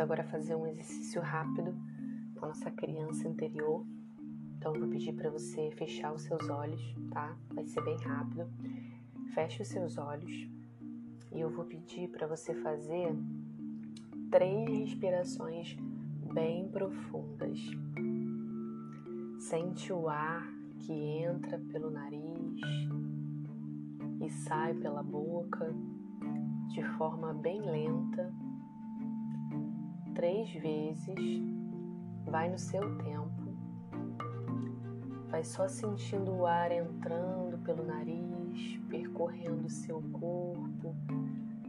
agora fazer um exercício rápido com a nossa criança interior. Então, eu vou pedir para você fechar os seus olhos, tá? Vai ser bem rápido. Feche os seus olhos e eu vou pedir para você fazer três respirações bem profundas. Sente o ar que entra pelo nariz e sai pela boca de forma bem lenta três vezes, vai no seu tempo, vai só sentindo o ar entrando pelo nariz, percorrendo o seu corpo,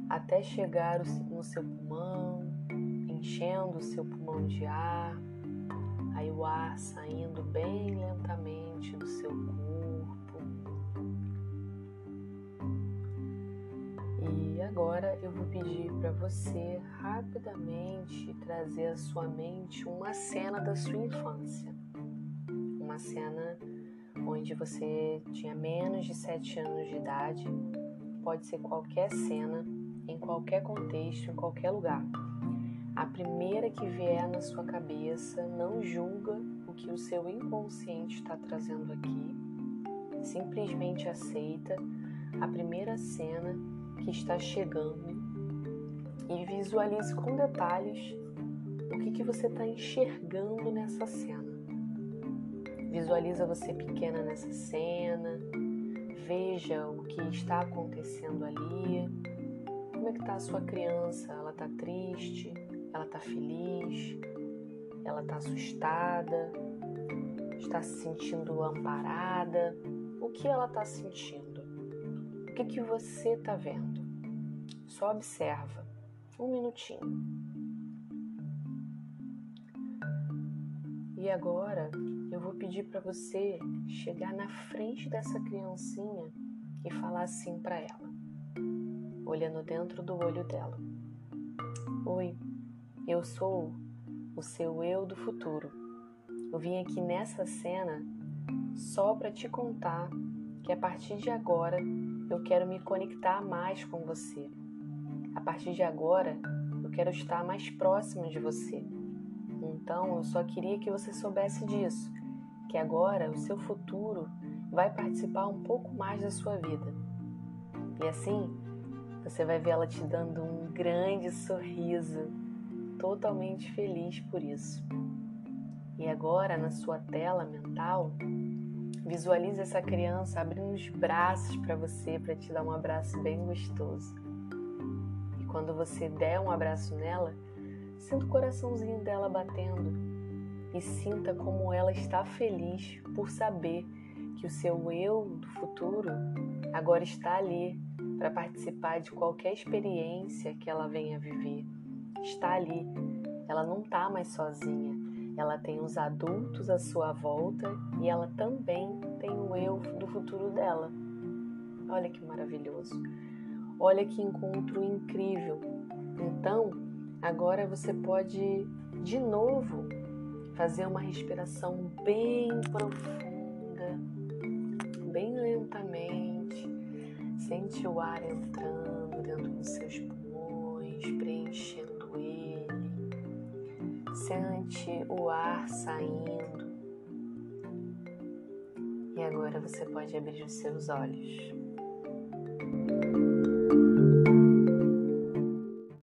até chegar no seu pulmão, enchendo o seu pulmão de ar, aí o ar saindo bem lentamente do seu corpo agora eu vou pedir para você rapidamente trazer à sua mente uma cena da sua infância. Uma cena onde você tinha menos de 7 anos de idade. Pode ser qualquer cena, em qualquer contexto, em qualquer lugar. A primeira que vier na sua cabeça, não julga o que o seu inconsciente está trazendo aqui. Simplesmente aceita a primeira cena que está chegando e visualize com detalhes o que, que você está enxergando nessa cena. Visualiza você pequena nessa cena, veja o que está acontecendo ali. Como é que está a sua criança? Ela está triste? Ela está feliz? Ela está assustada? Está se sentindo amparada? O que ela está sentindo? Que, que você está vendo? Só observa. Um minutinho. E agora eu vou pedir para você chegar na frente dessa criancinha e falar assim para ela, olhando dentro do olho dela: Oi, eu sou o seu eu do futuro. Eu vim aqui nessa cena só para te contar que a partir de agora eu quero me conectar mais com você. A partir de agora, eu quero estar mais próximo de você. Então, eu só queria que você soubesse disso, que agora o seu futuro vai participar um pouco mais da sua vida. E assim, você vai ver ela te dando um grande sorriso, totalmente feliz por isso. E agora, na sua tela mental, Visualize essa criança abrindo os braços para você, para te dar um abraço bem gostoso. E quando você der um abraço nela, sinta o coraçãozinho dela batendo e sinta como ela está feliz por saber que o seu eu do futuro agora está ali para participar de qualquer experiência que ela venha viver. Está ali. Ela não está mais sozinha ela tem os adultos à sua volta e ela também tem o eu do futuro dela. Olha que maravilhoso. Olha que encontro incrível. Então, agora você pode de novo fazer uma respiração bem profunda, bem lentamente. Sente o ar entrando dentro dos seus pulmões, preenchendo O ar saindo. E agora você pode abrir os seus olhos.